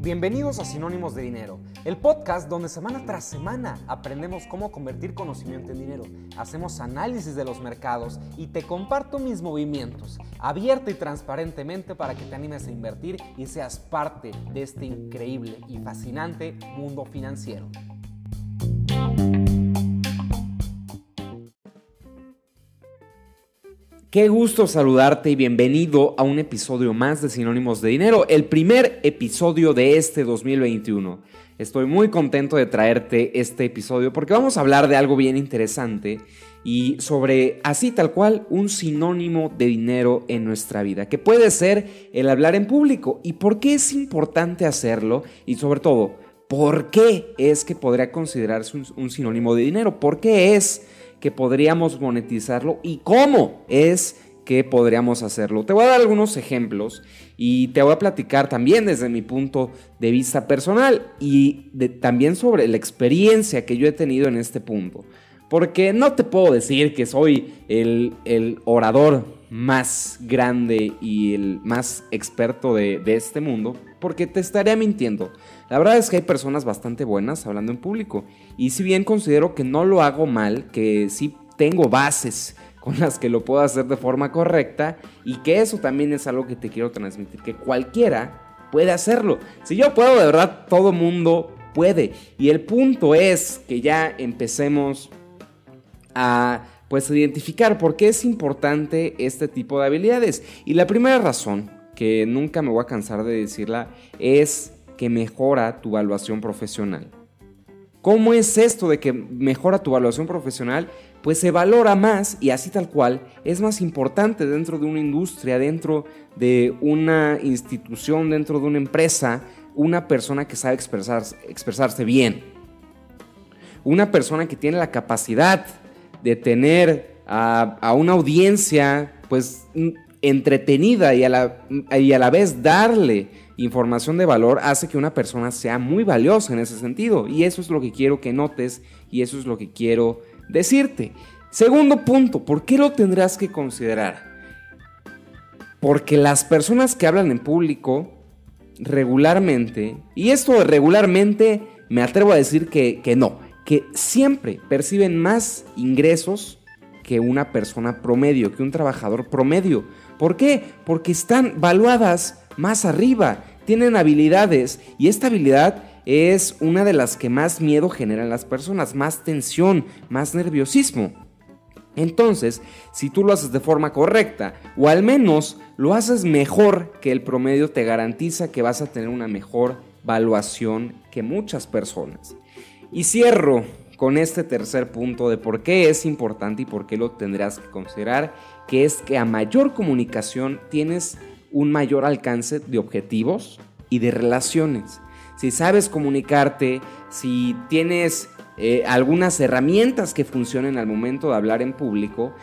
Bienvenidos a Sinónimos de Dinero, el podcast donde semana tras semana aprendemos cómo convertir conocimiento en dinero, hacemos análisis de los mercados y te comparto mis movimientos, abierto y transparentemente para que te animes a invertir y seas parte de este increíble y fascinante mundo financiero. Qué gusto saludarte y bienvenido a un episodio más de Sinónimos de Dinero, el primer episodio de este 2021. Estoy muy contento de traerte este episodio porque vamos a hablar de algo bien interesante y sobre así tal cual un sinónimo de dinero en nuestra vida, que puede ser el hablar en público. Y por qué es importante hacerlo y sobre todo, por qué es que podría considerarse un, sinónimo de dinero, por qué es que podríamos monetizarlo y cómo es que podríamos hacerlo. Te voy a dar algunos ejemplos y te voy a platicar también desde mi punto de vista personal y también sobre la experiencia que yo he tenido en este punto. Porque no te puedo decir que soy el, orador más grande y el más experto de, de este mundo, porque te estaría mintiendo. La verdad es que hay personas bastante buenas hablando en público. Y si bien considero que no lo hago mal, que sí tengo bases con las que lo puedo hacer de forma correcta y que eso también es algo que te quiero transmitir, que cualquiera puede hacerlo. Si yo puedo, de verdad, todo mundo puede. Y el punto es que ya empecemos a pues identificar por qué es importante este tipo de habilidades. Y la primera razón, que nunca me voy a cansar de decirla, es que mejora tu evaluación profesional. ¿Cómo es esto de que mejora tu evaluación profesional? Pues se valora más y así tal cual es más importante dentro de una industria, dentro de una institución, dentro de una empresa, una persona que sabe expresarse, bien. Una persona que tiene la capacidad de tener a, a una audiencia pues entretenida y a, la, y a la vez darle información de valor hace que una persona sea muy valiosa en ese sentido. Y eso es lo que quiero que notes y eso es lo que quiero decirte. Segundo punto, ¿por qué lo tendrás que considerar? Porque las personas que hablan en público regularmente, y esto regularmente me atrevo a decir que, que no, que siempre perciben más ingresos que una persona promedio, que un trabajador promedio. ¿Por qué? Porque están valuadas más arriba, tienen habilidades y esta habilidad es una de las que más miedo generan las personas, más tensión, más nerviosismo. Entonces, si tú lo haces de forma correcta o al menos lo haces mejor que el promedio, te garantiza que vas a tener una mejor valuación que muchas personas. Y cierro con este tercer punto de por qué es importante y por qué lo tendrás que considerar, que es que a mayor comunicación tienes un mayor alcance de objetivos y de relaciones. Si sabes comunicarte, si tienes eh, algunas herramientas que funcionen al momento de hablar en público.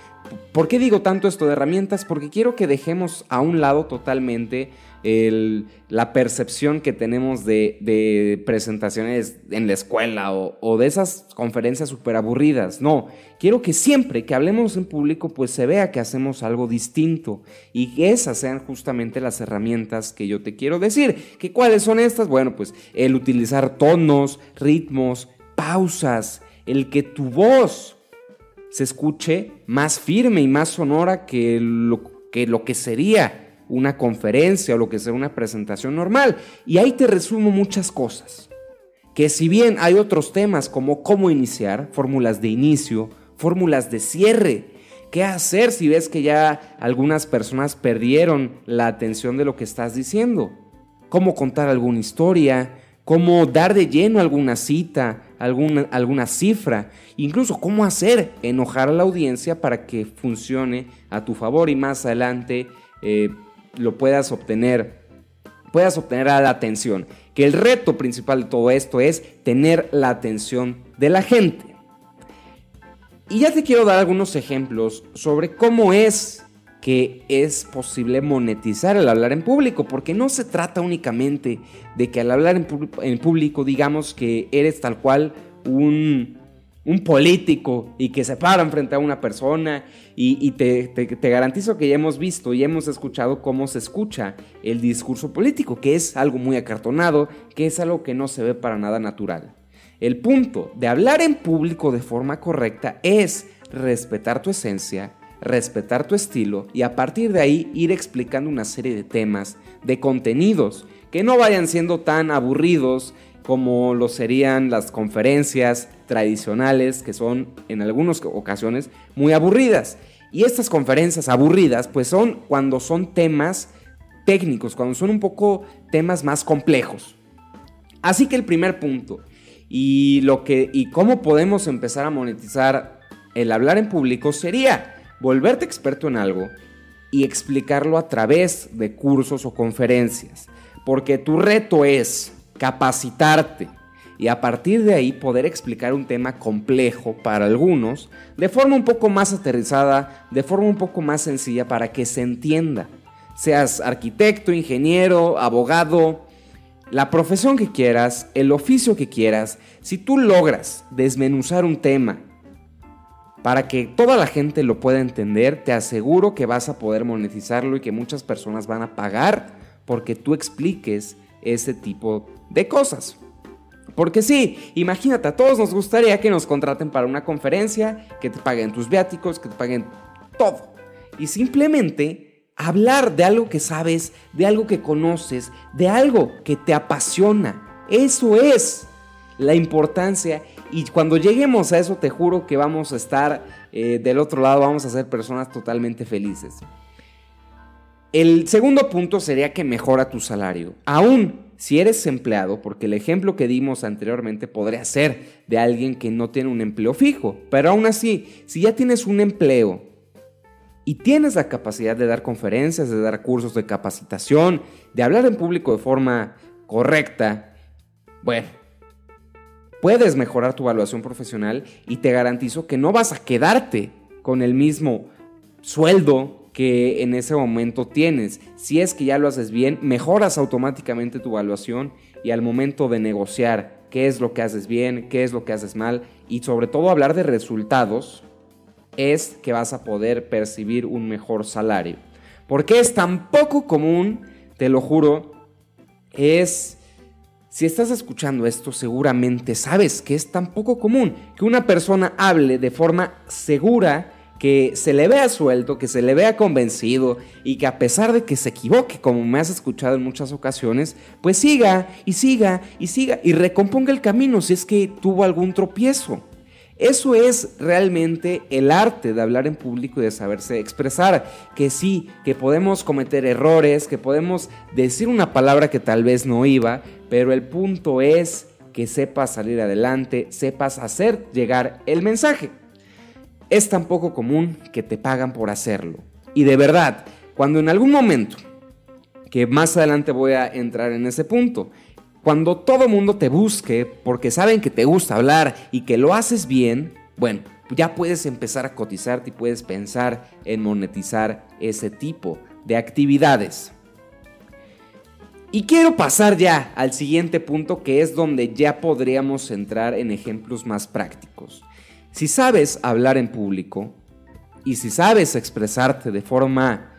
¿Por qué digo tanto esto de herramientas? Porque quiero que dejemos a un lado totalmente la percepción que tenemos de, presentaciones en la escuela o, de esas conferencias súper aburridas. No, quiero que siempre que hablemos en público pues se vea que hacemos algo distinto y que esas sean justamente las herramientas que yo te quiero decir. ¿Que ¿Cuáles son estas? Bueno, pues el utilizar tonos, ritmos, pausas, el que tu voz se escuche más firme y más sonora que lo que, sería una conferencia o lo que sea una presentación normal. Y ahí te resumo muchas cosas. Que si bien hay otros temas como cómo iniciar, fórmulas de inicio, fórmulas de cierre, qué hacer si ves que ya algunas personas perdieron la atención de lo que estás diciendo, cómo contar alguna historia, cómo dar de lleno alguna cita, alguna, alguna cifra, incluso cómo hacer enojar a la audiencia para que funcione a tu favor y más adelante eh, lo puedas obtener, puedas obtener la atención. Que el reto principal de todo esto es tener la atención de la gente. Y ya te quiero dar algunos ejemplos sobre cómo es que es posible monetizar el hablar en público, porque no se trata únicamente de que al hablar en, público digamos que eres tal cual un un político y que se paran frente a una persona y, te, te, garantizo que ya hemos visto y hemos escuchado cómo se escucha el discurso político, que es algo muy acartonado, que es algo que no se ve para nada natural. El punto de hablar en público de forma correcta es respetar tu esencia, respetar tu estilo y a partir de ahí ir explicando una serie de temas, de contenidos, que no vayan siendo tan aburridos como lo serían las conferencias tradicionales, que son en algunas ocasiones muy aburridas. Y estas conferencias aburridas, pues son cuando son temas técnicos, cuando son un poco temas más complejos. Así que el primer punto, y lo que y cómo podemos empezar a monetizar el hablar en público sería volverte experto en algo y explicarlo a través de cursos o conferencias, porque tu reto es capacitarte y a partir de ahí poder explicar un tema complejo para algunos de forma un poco más aterrizada, de forma un poco más sencilla para que se entienda. Seas arquitecto, ingeniero, abogado, la profesión que quieras, el oficio que quieras, si tú logras desmenuzar un tema para que toda la gente lo pueda entender, te aseguro que vas a poder monetizarlo y que muchas personas van a pagar porque tú expliques ese tipo de cosas. Porque sí, imagínate, a todos nos gustaría que nos contraten para una conferencia, que te paguen tus viáticos, que te paguen todo. Y simplemente hablar de algo que sabes, de algo que conoces, de algo que te apasiona. Eso es la importancia. Y cuando lleguemos a eso, te juro que vamos a estar eh, del otro lado, vamos a ser personas totalmente felices. El segundo punto sería que mejora tu salario. Aún si eres empleado, porque el ejemplo que dimos anteriormente podría ser de alguien que no tiene un empleo fijo, pero aún así, si ya tienes un empleo y tienes la capacidad de dar conferencias, de dar cursos de capacitación, de hablar en público de forma correcta, bueno, puedes mejorar tu evaluación profesional y te garantizo que no vas a quedarte con el mismo sueldo que en ese momento tienes. Si es que ya lo haces bien, mejoras automáticamente tu evaluación y al momento de negociar qué es lo que haces bien, qué es lo que haces mal y sobre todo hablar de resultados, es que vas a poder percibir un mejor salario. Porque es tan poco común, te lo juro, es... Si estás escuchando esto, seguramente sabes que es tan poco común que una persona hable de forma segura que se le vea suelto, que se le vea convencido y que a pesar de que se equivoque, como me has escuchado en muchas ocasiones, pues siga y siga y siga y recomponga el camino si es que tuvo algún tropiezo. Eso es realmente el arte de hablar en público y de saberse expresar. Que sí, que podemos cometer errores, que podemos decir una palabra que tal vez no iba, pero el punto es que sepas salir adelante, sepas hacer llegar el mensaje es tan poco común que te pagan por hacerlo. Y de verdad, cuando en algún momento, que más adelante voy a entrar en ese punto, cuando todo mundo te busque porque saben que te gusta hablar y que lo haces bien, bueno, ya puedes empezar a cotizarte y puedes pensar en monetizar ese tipo de actividades. Y quiero pasar ya al siguiente punto que es donde ya podríamos entrar en ejemplos más prácticos. Si sabes hablar en público y si sabes expresarte de forma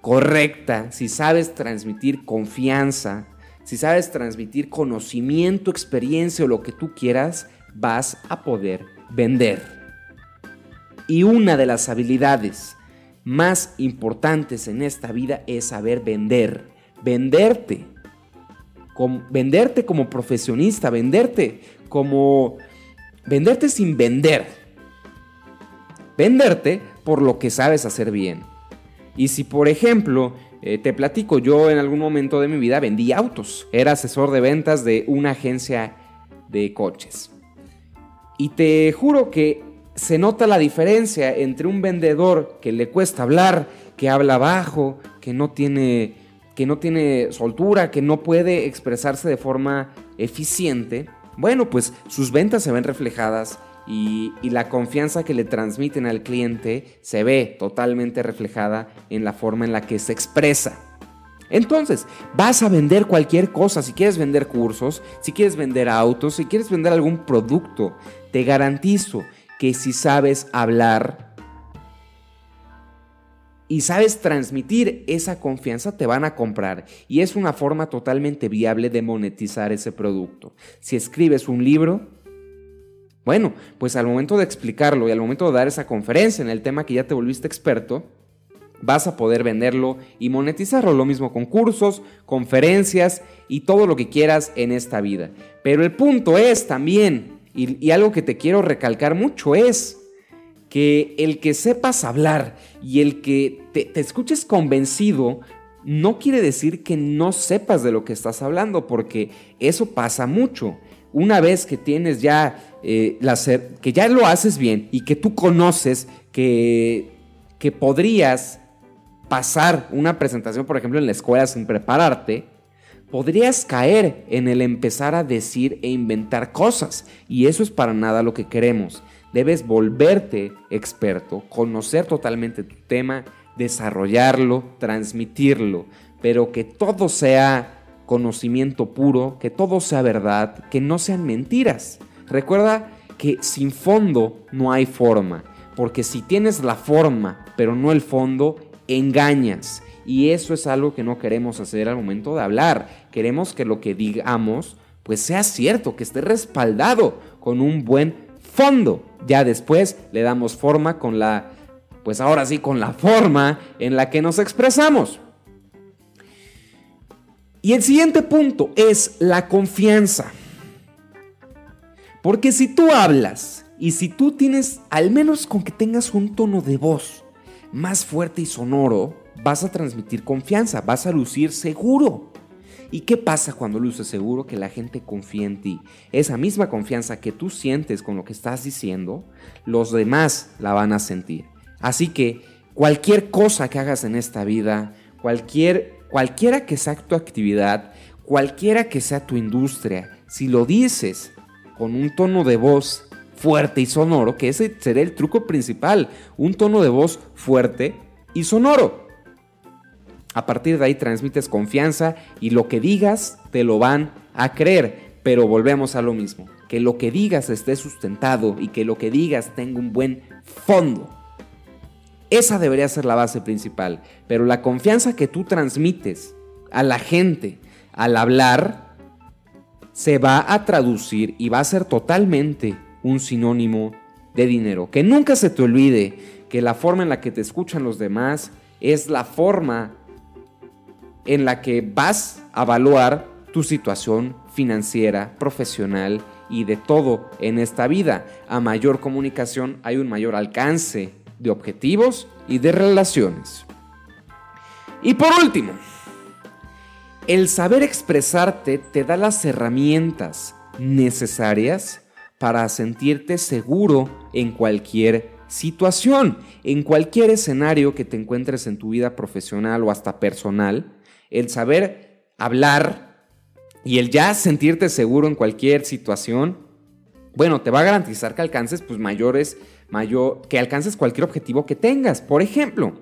correcta, si sabes transmitir confianza, si sabes transmitir conocimiento, experiencia o lo que tú quieras, vas a poder vender. Y una de las habilidades más importantes en esta vida es saber vender, venderte, venderte como profesionista, venderte como Venderte sin vender. Venderte por lo que sabes hacer bien. Y si por ejemplo, eh, te platico, yo en algún momento de mi vida vendí autos. Era asesor de ventas de una agencia de coches. Y te juro que se nota la diferencia entre un vendedor que le cuesta hablar, que habla bajo, que no tiene que no tiene soltura, que no puede expresarse de forma eficiente bueno, pues sus ventas se ven reflejadas y, la confianza que le transmiten al cliente se ve totalmente reflejada en la forma en la que se expresa. Entonces, vas a vender cualquier cosa, si quieres vender cursos, si quieres vender autos, si quieres vender algún producto, te garantizo que si sabes hablar y sabes transmitir esa confianza, te van a comprar. Y es una forma totalmente viable de monetizar ese producto. Si escribes un libro, bueno, pues al momento de explicarlo y al momento de dar esa conferencia en el tema que ya te volviste experto, vas a poder venderlo y monetizarlo. Lo mismo con cursos, conferencias y todo lo que quieras en esta vida. Pero el punto es también, y, algo que te quiero recalcar mucho es que el que sepas hablar y el que te, escuches convencido no quiere decir que no sepas de lo que estás hablando, porque eso pasa mucho. Una vez que tienes ya eh, la que ya lo haces bien y que tú conoces que, que podrías pasar una presentación, por ejemplo, en la escuela sin prepararte, podrías caer en el empezar a decir e inventar cosas. Y eso es para nada lo que queremos. Debes volverte experto, conocer totalmente tu tema, desarrollarlo, transmitirlo, pero que todo sea conocimiento puro, que todo sea verdad, que no sean mentiras. Recuerda que sin fondo no hay forma, porque si tienes la forma, pero no el fondo, engañas. Y eso es algo que no queremos hacer al momento de hablar. Queremos que lo que digamos pues sea cierto, que esté respaldado con un buen fondo. Ya después le damos forma con la, pues ahora sí, con la forma en la que nos expresamos. Y el siguiente punto es la confianza. Porque si tú hablas y si tú tienes, al menos con que tengas un tono de voz más fuerte y sonoro, vas a transmitir confianza, vas a lucir seguro. ¿Y qué pasa cuando luces seguro? Que la gente confía en ti. Esa misma confianza que tú sientes con lo que estás diciendo, los demás la van a sentir. Así que cualquier cosa que hagas en esta vida, cualquier, cualquiera que sea tu actividad, cualquiera que sea tu industria, si lo dices con un tono de voz fuerte y sonoro, que ese será el truco principal, un tono de voz fuerte y sonoro. A partir de ahí transmites confianza y lo que digas te lo van a creer, pero volvemos a lo mismo, que lo que digas esté sustentado y que lo que digas tenga un buen fondo. Esa debería ser la base principal, pero la confianza que tú transmites a la gente al hablar se va a traducir y va a ser totalmente un sinónimo de dinero. Que nunca se te olvide que la forma en la que te escuchan los demás es la forma en la que vas a evaluar tu situación financiera, profesional y de todo en esta vida. A mayor comunicación hay un mayor alcance de objetivos y de relaciones. Y por último, el saber expresarte te da las herramientas necesarias para sentirte seguro en cualquier situación, en cualquier escenario que te encuentres en tu vida profesional o hasta personal, el saber hablar y el ya sentirte seguro en cualquier situación, bueno, te va a garantizar que alcances pues mayores, mayor, que alcances cualquier objetivo que tengas. Por ejemplo,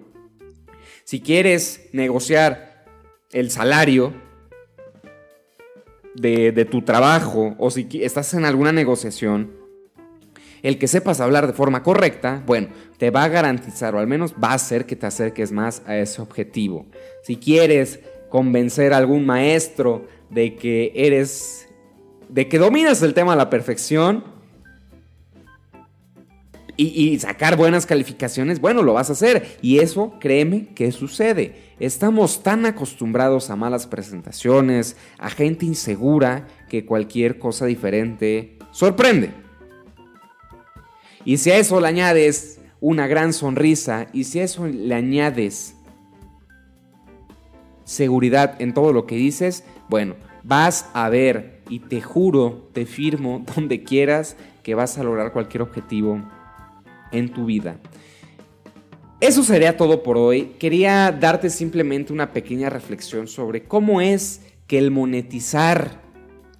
si quieres negociar el salario de, tu trabajo o si estás en alguna negociación, el que sepas hablar de forma correcta, bueno, te va a garantizar o al menos va a hacer que te acerques más a ese objetivo. Si quieres convencer a algún maestro de que eres, de que dominas el tema a la perfección, y, sacar buenas calificaciones, bueno, lo vas a hacer. Y eso, créeme, que sucede. Estamos tan acostumbrados a malas presentaciones, a gente insegura, que cualquier cosa diferente sorprende. Y si a eso le añades una gran sonrisa, y si a eso le añades seguridad en todo lo que dices, bueno, vas a ver y te juro, te firmo, donde quieras, que vas a lograr cualquier objetivo en tu vida. Eso sería todo por hoy. Quería darte simplemente una pequeña reflexión sobre cómo es que el monetizar,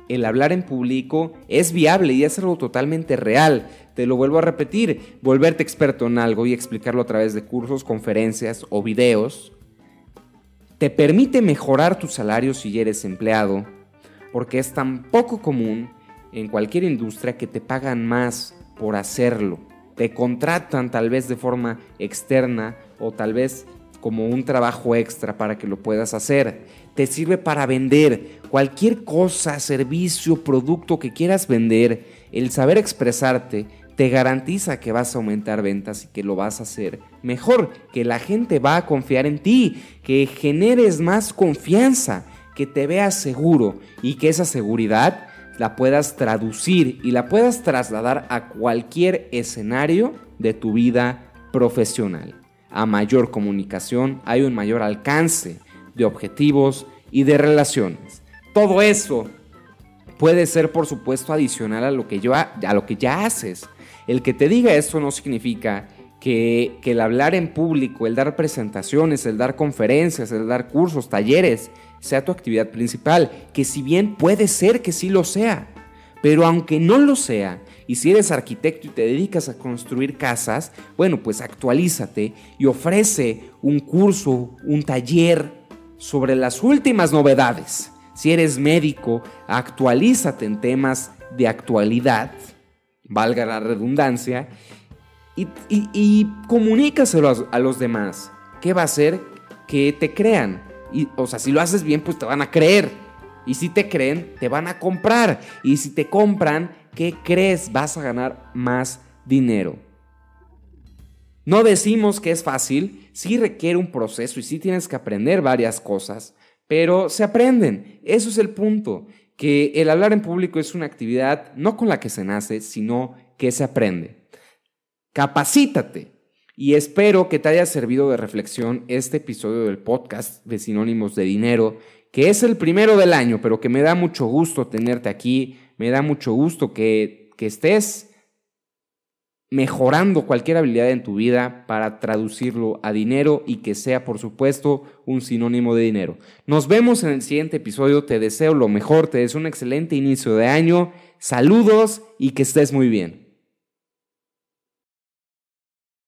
el hablar en público es viable y es algo totalmente real. Te lo vuelvo a repetir, volverte experto en algo y explicarlo a través de cursos, conferencias o videos te permite mejorar tu salario si eres empleado, porque es tan poco común en cualquier industria que te pagan más por hacerlo. Te contratan tal vez de forma externa o tal vez como un trabajo extra para que lo puedas hacer. Te sirve para vender cualquier cosa, servicio, producto que quieras vender. El saber expresarte te garantiza que vas a aumentar ventas y que lo vas a hacer mejor, que la gente va a confiar en ti, que generes más confianza, que te veas seguro y que esa seguridad la puedas traducir y la puedas trasladar a cualquier escenario de tu vida profesional. A mayor comunicación hay un mayor alcance de objetivos y de relaciones. Todo eso puede ser, por supuesto, adicional a lo que, yo, a lo que ya haces. El que te diga esto no significa que, el hablar en público, el dar presentaciones, el dar conferencias, el dar cursos, talleres, sea tu actividad principal, que si bien puede ser que sí lo sea, pero aunque no lo sea, y si eres arquitecto y te dedicas a construir casas, bueno, pues actualízate y ofrece un curso, un taller sobre las últimas novedades. Si eres médico, actualízate en temas de actualidad, valga la redundancia, y, comunícaselo a, a los demás. ¿Qué va a hacer? Que te crean, y, o sea, si lo haces bien, pues te van a creer. Y si te creen, te van a comprar. Y si te compran, ¿qué crees? Vas a ganar más dinero. No decimos que es fácil, sí requiere un proceso y sí tienes que aprender varias cosas, pero se aprenden. Eso es el punto, que el hablar en público es una actividad no con la que se nace, sino que se aprende. Capacítate, y espero que te haya servido de reflexión este episodio del podcast de Sinónimos de Dinero, que es el primero del año, pero que me da mucho gusto tenerte aquí, me da mucho gusto que, que estés mejorando cualquier habilidad en tu vida para traducirlo a dinero y que sea, por supuesto, un sinónimo de dinero. Nos vemos en el siguiente episodio, te deseo lo mejor, te deseo un excelente inicio de año, saludos y que estés muy bien.